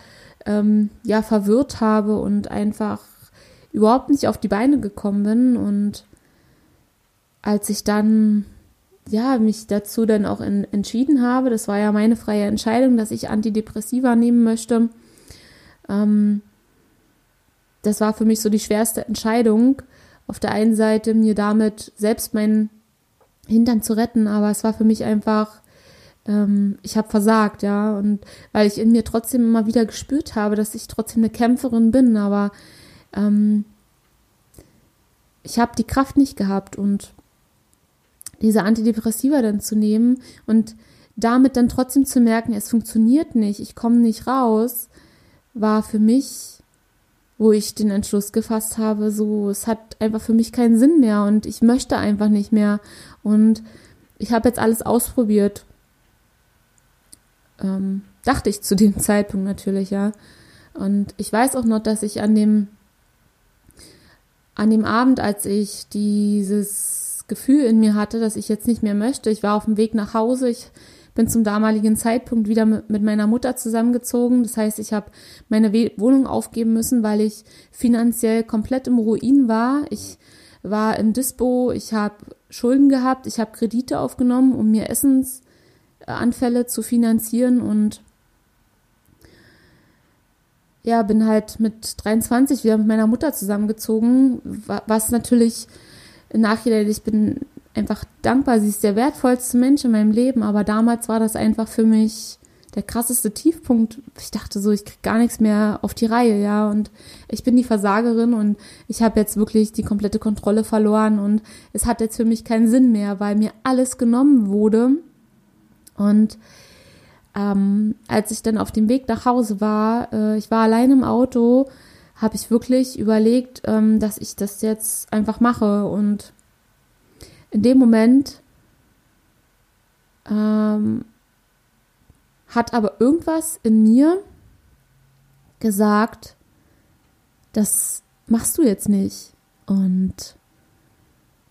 ähm, ja verwirrt habe und einfach überhaupt nicht auf die Beine gekommen bin. Und als ich dann ja, mich dazu dann auch in, entschieden habe, das war ja meine freie Entscheidung, dass ich Antidepressiva nehmen möchte. Ähm, das war für mich so die schwerste Entscheidung. Auf der einen Seite mir damit selbst meinen Hintern zu retten, aber es war für mich einfach, ähm, ich habe versagt, ja, und weil ich in mir trotzdem immer wieder gespürt habe, dass ich trotzdem eine Kämpferin bin, aber ähm, ich habe die Kraft nicht gehabt und diese Antidepressiva dann zu nehmen und damit dann trotzdem zu merken, es funktioniert nicht, ich komme nicht raus, war für mich wo ich den Entschluss gefasst habe, so, es hat einfach für mich keinen Sinn mehr und ich möchte einfach nicht mehr. Und ich habe jetzt alles ausprobiert. Ähm, dachte ich zu dem [laughs] Zeitpunkt natürlich, ja. Und ich weiß auch noch, dass ich an dem, an dem Abend, als ich dieses Gefühl in mir hatte, dass ich jetzt nicht mehr möchte, ich war auf dem Weg nach Hause, ich bin zum damaligen Zeitpunkt wieder mit, meiner Mutter zusammengezogen. Das heißt, ich habe meine Wohnung aufgeben müssen, weil ich finanziell komplett im Ruin war. Ich war im Dispo, ich habe Schulden gehabt, ich habe Kredite aufgenommen, um mir Essensanfälle zu finanzieren. Und ja, bin halt mit 23 wieder mit meiner Mutter zusammengezogen, was natürlich im Nachhinein, ich bin einfach dankbar. Sie ist der wertvollste Mensch in meinem Leben, aber damals war das einfach für mich der krasseste Tiefpunkt. Ich dachte so, ich krieg gar nichts mehr auf die Reihe, ja, und ich bin die Versagerin und ich habe jetzt wirklich die komplette Kontrolle verloren und es hat jetzt für mich keinen Sinn mehr, weil mir alles genommen wurde. Und ähm, als ich dann auf dem Weg nach Hause war, äh, ich war allein im Auto, habe ich wirklich überlegt, ähm, dass ich das jetzt einfach mache und in dem Moment ähm, hat aber irgendwas in mir gesagt, das machst du jetzt nicht. Und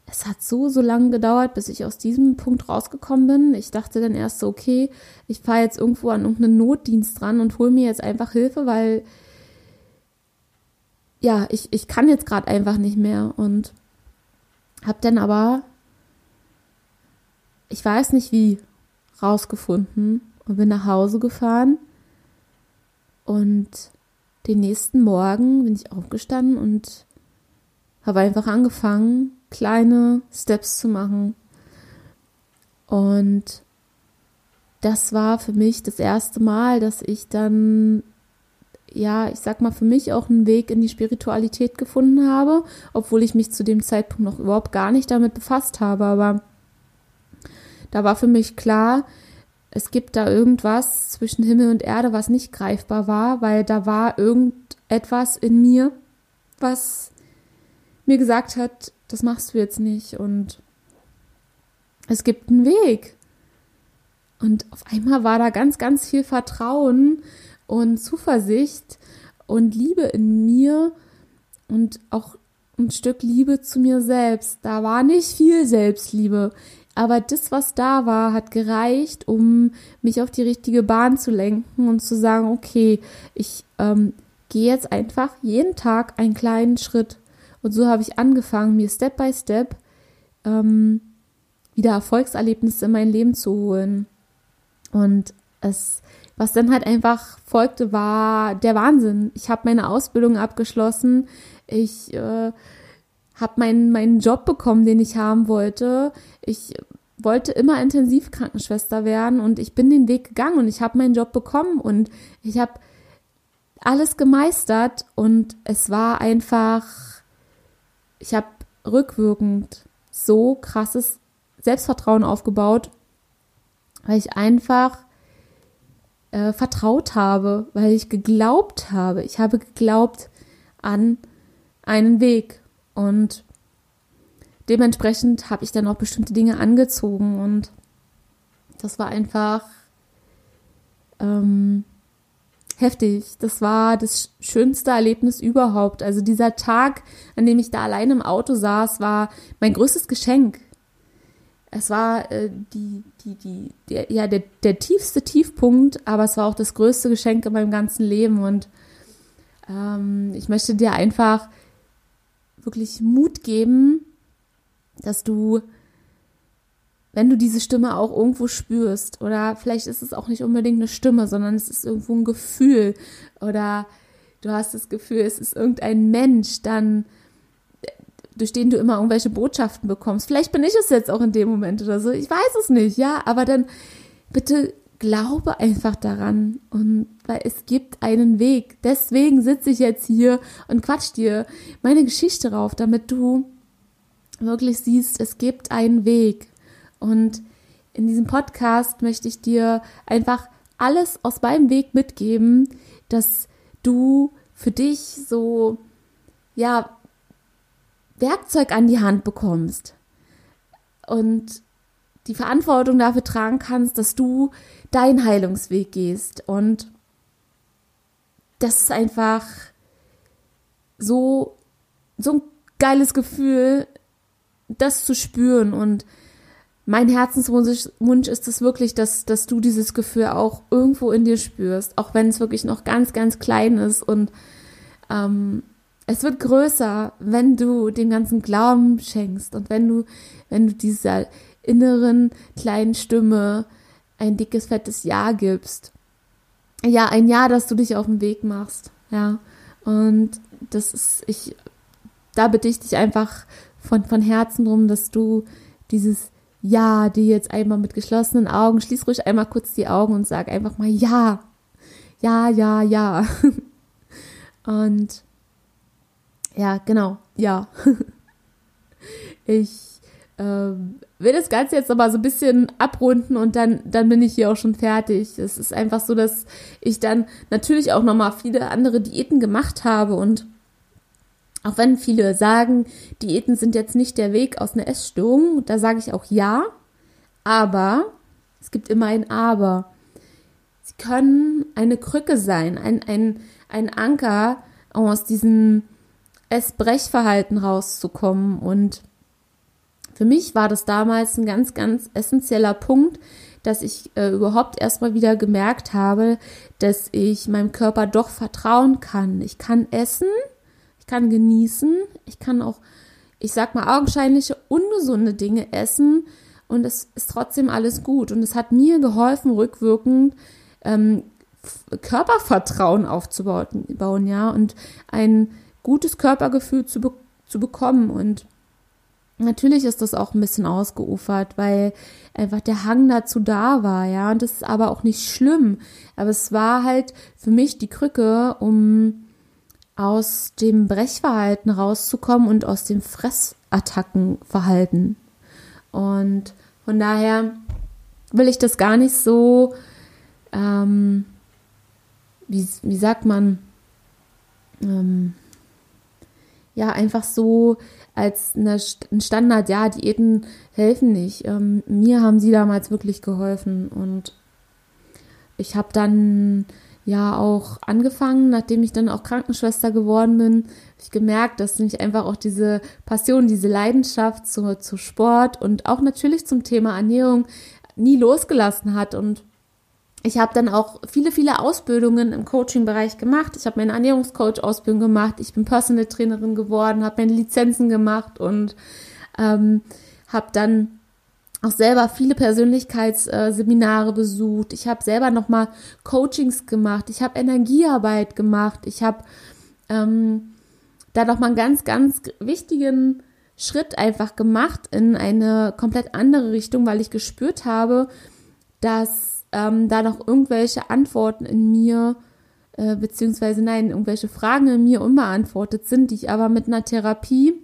es hat so, so lange gedauert, bis ich aus diesem Punkt rausgekommen bin. Ich dachte dann erst so, okay, ich fahre jetzt irgendwo an irgendeinen Notdienst dran und hole mir jetzt einfach Hilfe, weil ja, ich, ich kann jetzt gerade einfach nicht mehr. Und habe dann aber ich weiß nicht wie, rausgefunden und bin nach Hause gefahren. Und den nächsten Morgen bin ich aufgestanden und habe einfach angefangen, kleine Steps zu machen. Und das war für mich das erste Mal, dass ich dann, ja, ich sag mal, für mich auch einen Weg in die Spiritualität gefunden habe, obwohl ich mich zu dem Zeitpunkt noch überhaupt gar nicht damit befasst habe. Aber da war für mich klar, es gibt da irgendwas zwischen Himmel und Erde, was nicht greifbar war, weil da war irgendetwas in mir, was mir gesagt hat, das machst du jetzt nicht und es gibt einen Weg. Und auf einmal war da ganz, ganz viel Vertrauen und Zuversicht und Liebe in mir und auch ein Stück Liebe zu mir selbst. Da war nicht viel Selbstliebe. Aber das, was da war, hat gereicht, um mich auf die richtige Bahn zu lenken und zu sagen, okay, ich ähm, gehe jetzt einfach jeden Tag einen kleinen Schritt. Und so habe ich angefangen, mir Step by Step ähm, wieder Erfolgserlebnisse in mein Leben zu holen. Und es, was dann halt einfach folgte, war der Wahnsinn. Ich habe meine Ausbildung abgeschlossen. Ich äh, habe meinen, meinen Job bekommen, den ich haben wollte. Ich wollte immer Intensivkrankenschwester werden und ich bin den Weg gegangen und ich habe meinen Job bekommen und ich habe alles gemeistert und es war einfach, ich habe rückwirkend so krasses Selbstvertrauen aufgebaut, weil ich einfach äh, vertraut habe, weil ich geglaubt habe. Ich habe geglaubt an einen Weg und dementsprechend habe ich dann auch bestimmte Dinge angezogen und das war einfach ähm, heftig. Das war das schönste Erlebnis überhaupt. Also dieser Tag, an dem ich da allein im Auto saß, war mein größtes Geschenk. Es war äh, die, die, die, der, ja, der, der tiefste Tiefpunkt, aber es war auch das größte Geschenk in meinem ganzen Leben. Und ähm, ich möchte dir einfach wirklich Mut geben, dass du, wenn du diese Stimme auch irgendwo spürst, oder vielleicht ist es auch nicht unbedingt eine Stimme, sondern es ist irgendwo ein Gefühl, oder du hast das Gefühl, es ist irgendein Mensch, dann durch den du immer irgendwelche Botschaften bekommst. Vielleicht bin ich es jetzt auch in dem Moment oder so. Ich weiß es nicht, ja, aber dann bitte glaube einfach daran und weil es gibt einen Weg. Deswegen sitze ich jetzt hier und quatsch dir meine Geschichte rauf, damit du wirklich siehst, es gibt einen Weg. Und in diesem Podcast möchte ich dir einfach alles aus meinem Weg mitgeben, dass du für dich so, ja, Werkzeug an die Hand bekommst und die Verantwortung dafür tragen kannst, dass du deinen Heilungsweg gehst. Und das ist einfach so, so ein geiles Gefühl, das zu spüren. Und mein Herzenswunsch ist es wirklich, dass, dass du dieses Gefühl auch irgendwo in dir spürst, auch wenn es wirklich noch ganz, ganz klein ist. Und ähm, es wird größer, wenn du dem ganzen Glauben schenkst und wenn du, wenn du dieser inneren kleinen Stimme ein dickes, fettes Ja gibst. Ja, ein Ja, dass du dich auf den Weg machst. Ja. Und das ist, ich, da bitte ich dich einfach von, von Herzen drum, dass du dieses Ja, die jetzt einmal mit geschlossenen Augen, schließ ruhig einmal kurz die Augen und sag einfach mal Ja. Ja, ja, ja. [laughs] Und ja, genau, ja. [laughs] ich ähm, will das Ganze jetzt aber so ein bisschen abrunden und dann, dann bin ich hier auch schon fertig. Es ist einfach so, dass ich dann natürlich auch nochmal viele andere Diäten gemacht habe und auch wenn viele sagen, Diäten sind jetzt nicht der Weg aus einer Essstörung, da sage ich auch ja, aber es gibt immer ein Aber. Sie können eine Krücke sein, ein, ein, ein Anker, aus diesem Essbrechverhalten rauszukommen und für mich war das damals ein ganz, ganz essentieller Punkt, dass ich äh, überhaupt erstmal wieder gemerkt habe, dass ich meinem Körper doch vertrauen kann. Ich kann essen, ich kann genießen, ich kann auch, ich sag mal, augenscheinliche ungesunde Dinge essen und es ist trotzdem alles gut. Und es hat mir geholfen, rückwirkend ähm, Körpervertrauen aufzubauen, ja, und ein gutes Körpergefühl zu, be zu bekommen. Und Natürlich ist das auch ein bisschen ausgeufert, weil einfach der Hang dazu da war, ja, und das ist aber auch nicht schlimm. Aber es war halt für mich die Krücke, um aus dem Brechverhalten rauszukommen und aus dem Fressattackenverhalten. Und von daher will ich das gar nicht so, ähm, wie, wie sagt man, ähm, ja, einfach so als eine, ein Standard, ja, Diäten helfen nicht. Ähm, mir haben sie damals wirklich geholfen und ich habe dann ja auch angefangen, nachdem ich dann auch Krankenschwester geworden bin, habe ich gemerkt, dass mich einfach auch diese Passion, diese Leidenschaft zu, zu Sport und auch natürlich zum Thema Ernährung nie losgelassen hat und ich habe dann auch viele, viele Ausbildungen im Coaching-Bereich gemacht. Ich habe meine Ernährungscoach-Ausbildung gemacht. Ich bin Personal Trainerin geworden, habe meine Lizenzen gemacht und ähm, habe dann auch selber viele Persönlichkeitsseminare besucht. Ich habe selber nochmal Coachings gemacht. Ich habe Energiearbeit gemacht. Ich habe ähm, da nochmal einen ganz, ganz wichtigen Schritt einfach gemacht in eine komplett andere Richtung, weil ich gespürt habe, dass ähm, da noch irgendwelche Antworten in mir, äh, beziehungsweise nein, irgendwelche Fragen in mir unbeantwortet sind, die ich aber mit einer Therapie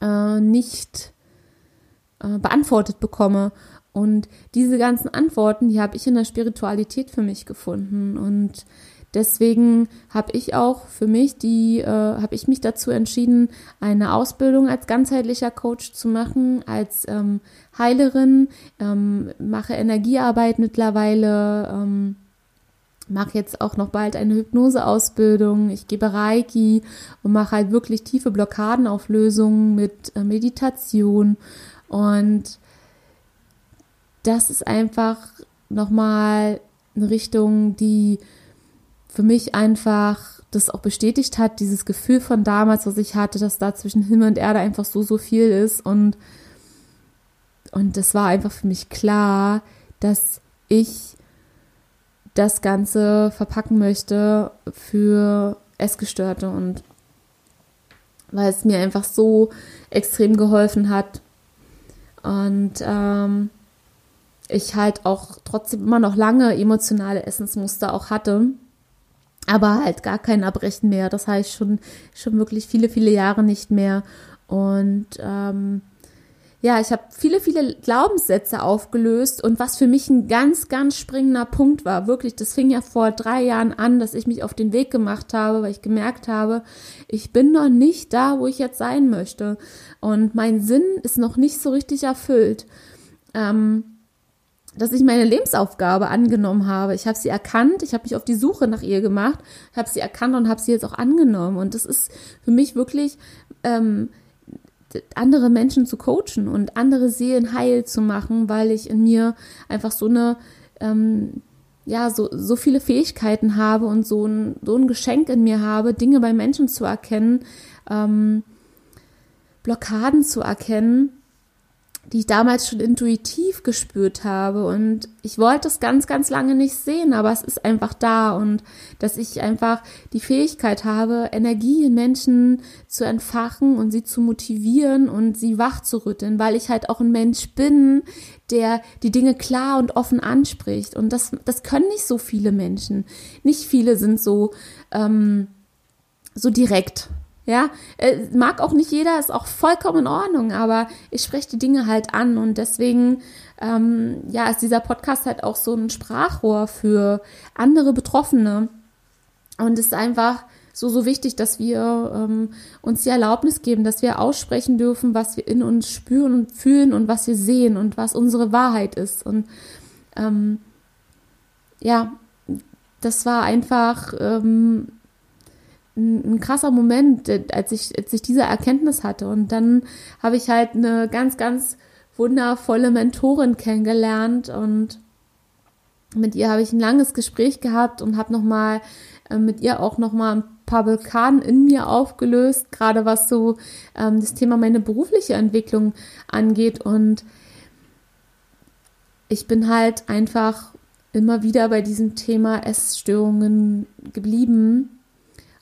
äh, nicht äh, beantwortet bekomme. Und diese ganzen Antworten, die habe ich in der Spiritualität für mich gefunden. Und Deswegen habe ich auch für mich die, äh, habe ich mich dazu entschieden, eine Ausbildung als ganzheitlicher Coach zu machen, als ähm, Heilerin, ähm, mache Energiearbeit mittlerweile, ähm, mache jetzt auch noch bald eine Hypnoseausbildung, ich gebe Reiki und mache halt wirklich tiefe Blockadenauflösungen mit äh, Meditation. Und das ist einfach nochmal eine Richtung, die für mich einfach das auch bestätigt hat, dieses Gefühl von damals, was ich hatte, dass da zwischen Himmel und Erde einfach so, so viel ist. Und, und das war einfach für mich klar, dass ich das Ganze verpacken möchte für Essgestörte und weil es mir einfach so extrem geholfen hat. Und ähm, ich halt auch trotzdem immer noch lange emotionale Essensmuster auch hatte aber halt gar kein Erbrechen mehr. Das heißt schon, schon wirklich viele, viele Jahre nicht mehr. Und ähm, ja, ich habe viele, viele Glaubenssätze aufgelöst und was für mich ein ganz, ganz springender Punkt war, wirklich, das fing ja vor drei Jahren an, dass ich mich auf den Weg gemacht habe, weil ich gemerkt habe, ich bin noch nicht da, wo ich jetzt sein möchte und mein Sinn ist noch nicht so richtig erfüllt. Ähm, dass ich meine Lebensaufgabe angenommen habe. Ich habe sie erkannt, ich habe mich auf die Suche nach ihr gemacht, habe sie erkannt und habe sie jetzt auch angenommen. Und das ist für mich wirklich ähm, andere Menschen zu coachen und andere Seelen heil zu machen, weil ich in mir einfach so eine, ähm, ja, so, so viele Fähigkeiten habe und so ein, so ein Geschenk in mir habe, Dinge bei Menschen zu erkennen, ähm, Blockaden zu erkennen die ich damals schon intuitiv gespürt habe. Und ich wollte es ganz, ganz lange nicht sehen, aber es ist einfach da und dass ich einfach die Fähigkeit habe, Energie in Menschen zu entfachen und sie zu motivieren und sie wach zu rütteln, weil ich halt auch ein Mensch bin, der die Dinge klar und offen anspricht. Und das, das können nicht so viele Menschen. Nicht viele sind so, ähm, so direkt. Ja, äh, mag auch nicht jeder, ist auch vollkommen in Ordnung, aber ich spreche die Dinge halt an und deswegen, ähm, ja, ist dieser Podcast halt auch so ein Sprachrohr für andere Betroffene. Und es ist einfach so, so wichtig, dass wir ähm, uns die Erlaubnis geben, dass wir aussprechen dürfen, was wir in uns spüren und fühlen und was wir sehen und was unsere Wahrheit ist. Und ähm, ja, das war einfach ähm, ein, ein krasser Moment, äh, als ich, als ich diese Erkenntnis hatte. Und dann habe ich halt eine ganz, ganz wundervolle Mentorin kennengelernt und mit ihr habe ich ein langes Gespräch gehabt und habe nochmal äh, mit ihr auch nochmal ein paar Vulkanen in mir aufgelöst, gerade was so ähm, das Thema meine berufliche Entwicklung angeht. Und ich bin halt einfach immer wieder bei diesem Thema Essstörungen geblieben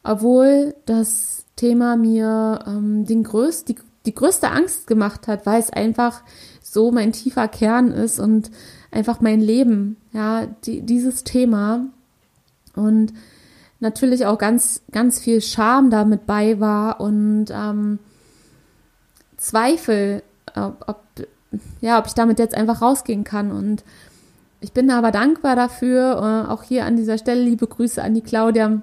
obwohl das Thema mir ähm, den größt, die, die größte Angst gemacht hat, weil es einfach so mein tiefer Kern ist und einfach mein Leben, ja, die, dieses Thema. Und natürlich auch ganz, ganz viel Scham damit bei war und ähm, Zweifel, ob, ob, ja, ob ich damit jetzt einfach rausgehen kann. Und ich bin aber dankbar dafür, äh, auch hier an dieser Stelle liebe Grüße an die Claudia,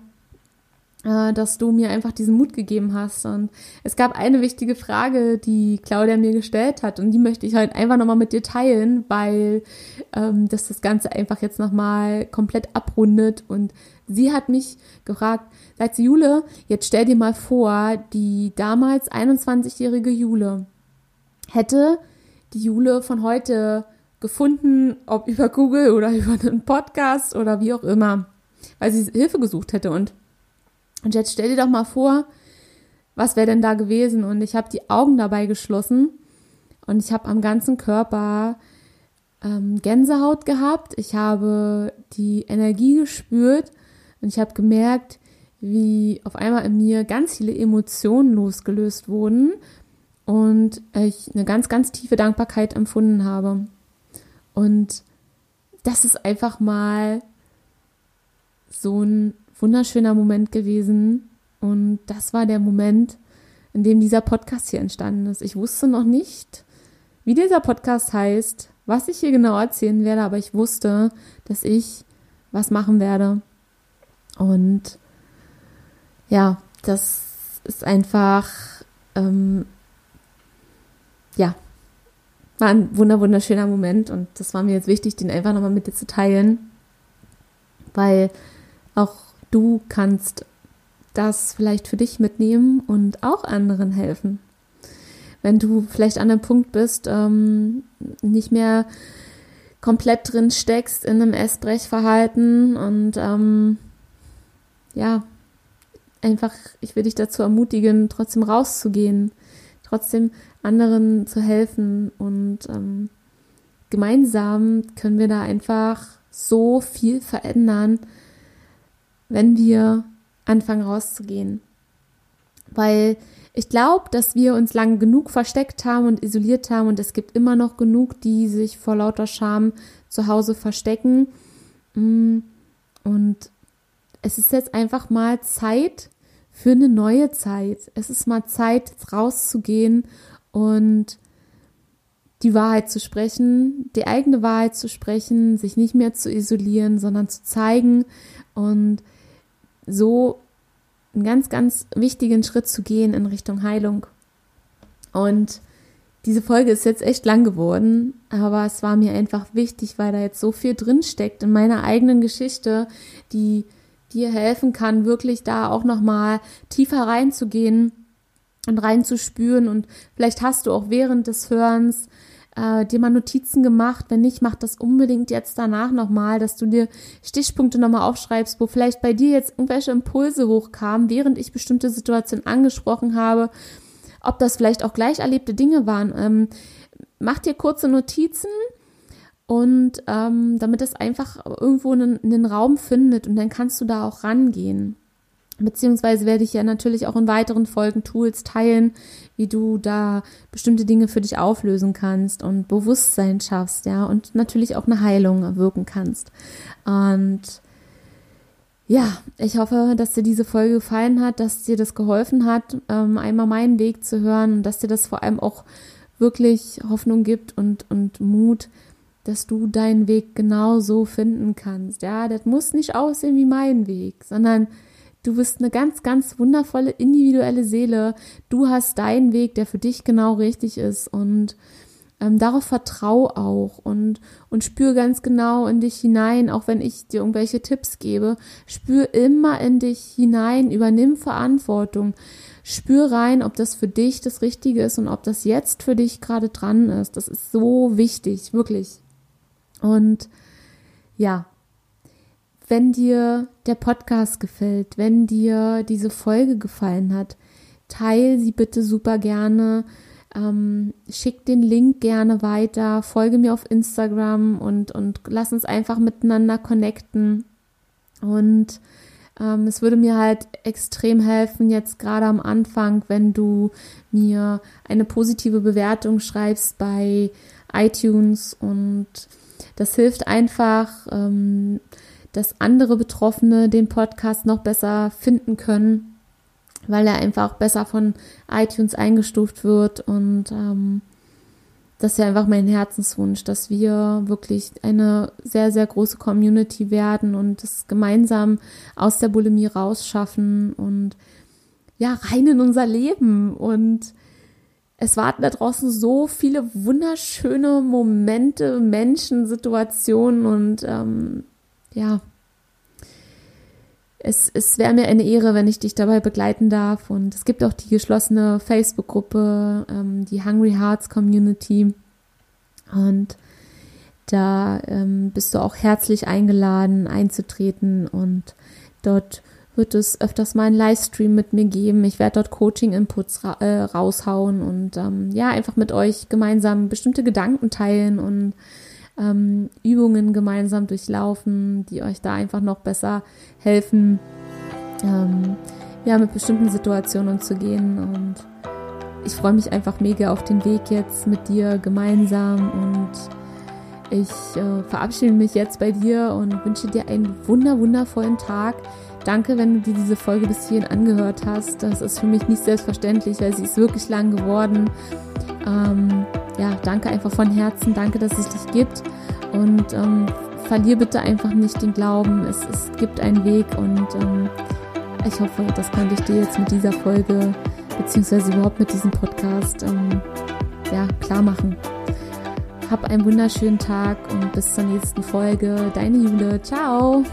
dass du mir einfach diesen Mut gegeben hast. Und es gab eine wichtige Frage, die Claudia mir gestellt hat und die möchte ich heute einfach nochmal mit dir teilen, weil ähm, das das Ganze einfach jetzt nochmal komplett abrundet. Und sie hat mich gefragt, sagt sie, Jule, jetzt stell dir mal vor, die damals 21-jährige Jule hätte die Jule von heute gefunden, ob über Google oder [laughs] über einen Podcast oder wie auch immer, weil sie Hilfe gesucht hätte und und jetzt stell dir doch mal vor, was wäre denn da gewesen? Und ich habe die Augen dabei geschlossen und ich habe am ganzen Körper ähm, Gänsehaut gehabt. Ich habe die Energie gespürt und ich habe gemerkt, wie auf einmal in mir ganz viele Emotionen losgelöst wurden und ich eine ganz, ganz tiefe Dankbarkeit empfunden habe. Und das ist einfach mal so ein wunderschöner Moment gewesen. Und das war der Moment, in dem dieser Podcast hier entstanden ist. Ich wusste noch nicht, wie dieser Podcast heißt, was ich hier genau erzählen werde, aber ich wusste, dass ich was machen werde. Und ja, das ist einfach, ähm, ja, war ein wunder wunderschöner Moment und das war mir jetzt wichtig, den einfach nochmal mit dir zu teilen, weil auch du kannst das vielleicht für dich mitnehmen und auch anderen helfen. Wenn du vielleicht an einem Punkt bist, ähm, nicht mehr komplett drin steckst in einem Essbrechverhalten und ähm, ja, einfach, ich will dich dazu ermutigen, trotzdem rauszugehen, trotzdem anderen zu helfen und ähm, gemeinsam können wir da einfach so viel verändern, wenn wir anfangen rauszugehen. Weil ich glaube, dass wir uns lang genug versteckt haben und isoliert haben und es gibt immer noch genug, die sich vor lauter Scham zu Hause verstecken. Mm, und es ist jetzt einfach mal Zeit für eine neue Zeit. Es ist mal Zeit, rauszugehen und die Wahrheit zu sprechen, die eigene Wahrheit zu sprechen, sich nicht mehr zu isolieren, sondern zu zeigen und so einen ganz, ganz wichtigen Schritt zu gehen in Richtung Heilung. Und diese Folge ist jetzt echt lang geworden, aber es war mir einfach wichtig, weil da jetzt so viel drin steckt in meiner eigenen Geschichte, die dir helfen kann, wirklich da auch noch mal tiefer reinzugehen und reinzuspüren und vielleicht hast du auch während des Hörens äh, dir mal Notizen gemacht. Wenn nicht, mach das unbedingt jetzt danach nochmal, dass du dir Stichpunkte nochmal aufschreibst, wo vielleicht bei dir jetzt irgendwelche Impulse hochkamen, während ich bestimmte Situationen angesprochen habe, ob das vielleicht auch gleich erlebte Dinge waren. Ähm, mach dir kurze Notizen und ähm, damit es einfach irgendwo einen, einen Raum findet und dann kannst du da auch rangehen. Beziehungsweise werde ich ja natürlich auch in weiteren Folgen Tools teilen, wie du da bestimmte Dinge für dich auflösen kannst und Bewusstsein schaffst, ja, und natürlich auch eine Heilung wirken kannst. Und ja, ich hoffe, dass dir diese Folge gefallen hat, dass dir das geholfen hat, ähm, einmal meinen Weg zu hören und dass dir das vor allem auch wirklich Hoffnung gibt und, und Mut, dass du deinen Weg genau so finden kannst. Ja, das muss nicht aussehen wie mein Weg, sondern Du bist eine ganz, ganz wundervolle individuelle Seele. Du hast deinen Weg, der für dich genau richtig ist. Und ähm, darauf vertrau auch und, und spür ganz genau in dich hinein, auch wenn ich dir irgendwelche Tipps gebe. Spür immer in dich hinein, übernimm Verantwortung. Spür rein, ob das für dich das Richtige ist und ob das jetzt für dich gerade dran ist. Das ist so wichtig, wirklich. Und ja, wenn dir der Podcast gefällt, wenn dir diese Folge gefallen hat, teile sie bitte super gerne. Ähm, schick den Link gerne weiter, folge mir auf Instagram und, und lass uns einfach miteinander connecten. Und ähm, es würde mir halt extrem helfen, jetzt gerade am Anfang, wenn du mir eine positive Bewertung schreibst bei iTunes und das hilft einfach. Ähm, dass andere Betroffene den Podcast noch besser finden können, weil er einfach besser von iTunes eingestuft wird und ähm, das ist ja einfach mein Herzenswunsch, dass wir wirklich eine sehr, sehr große Community werden und es gemeinsam aus der Bulimie rausschaffen und ja, rein in unser Leben. Und es warten da draußen so viele wunderschöne Momente, Menschen, Situationen und ähm, ja, es, es wäre mir eine Ehre, wenn ich dich dabei begleiten darf. Und es gibt auch die geschlossene Facebook-Gruppe, ähm, die Hungry Hearts Community. Und da ähm, bist du auch herzlich eingeladen, einzutreten. Und dort wird es öfters mal einen Livestream mit mir geben. Ich werde dort Coaching-Inputs ra äh, raushauen und ähm, ja, einfach mit euch gemeinsam bestimmte Gedanken teilen und ähm, Übungen gemeinsam durchlaufen, die euch da einfach noch besser helfen, ähm, ja, mit bestimmten Situationen umzugehen. Und ich freue mich einfach mega auf den Weg jetzt mit dir gemeinsam und ich äh, verabschiede mich jetzt bei dir und wünsche dir einen wunder, wundervollen Tag. Danke, wenn du dir diese Folge bis hierhin angehört hast. Das ist für mich nicht selbstverständlich, weil sie ist wirklich lang geworden. Ähm, ja, danke einfach von Herzen. Danke, dass es dich gibt. Und ähm, verlier bitte einfach nicht den Glauben. Es, es gibt einen Weg und ähm, ich hoffe, das konnte ich dir jetzt mit dieser Folge beziehungsweise überhaupt mit diesem Podcast ähm, ja, klar machen. Hab einen wunderschönen Tag und bis zur nächsten Folge. Deine Jule. Ciao.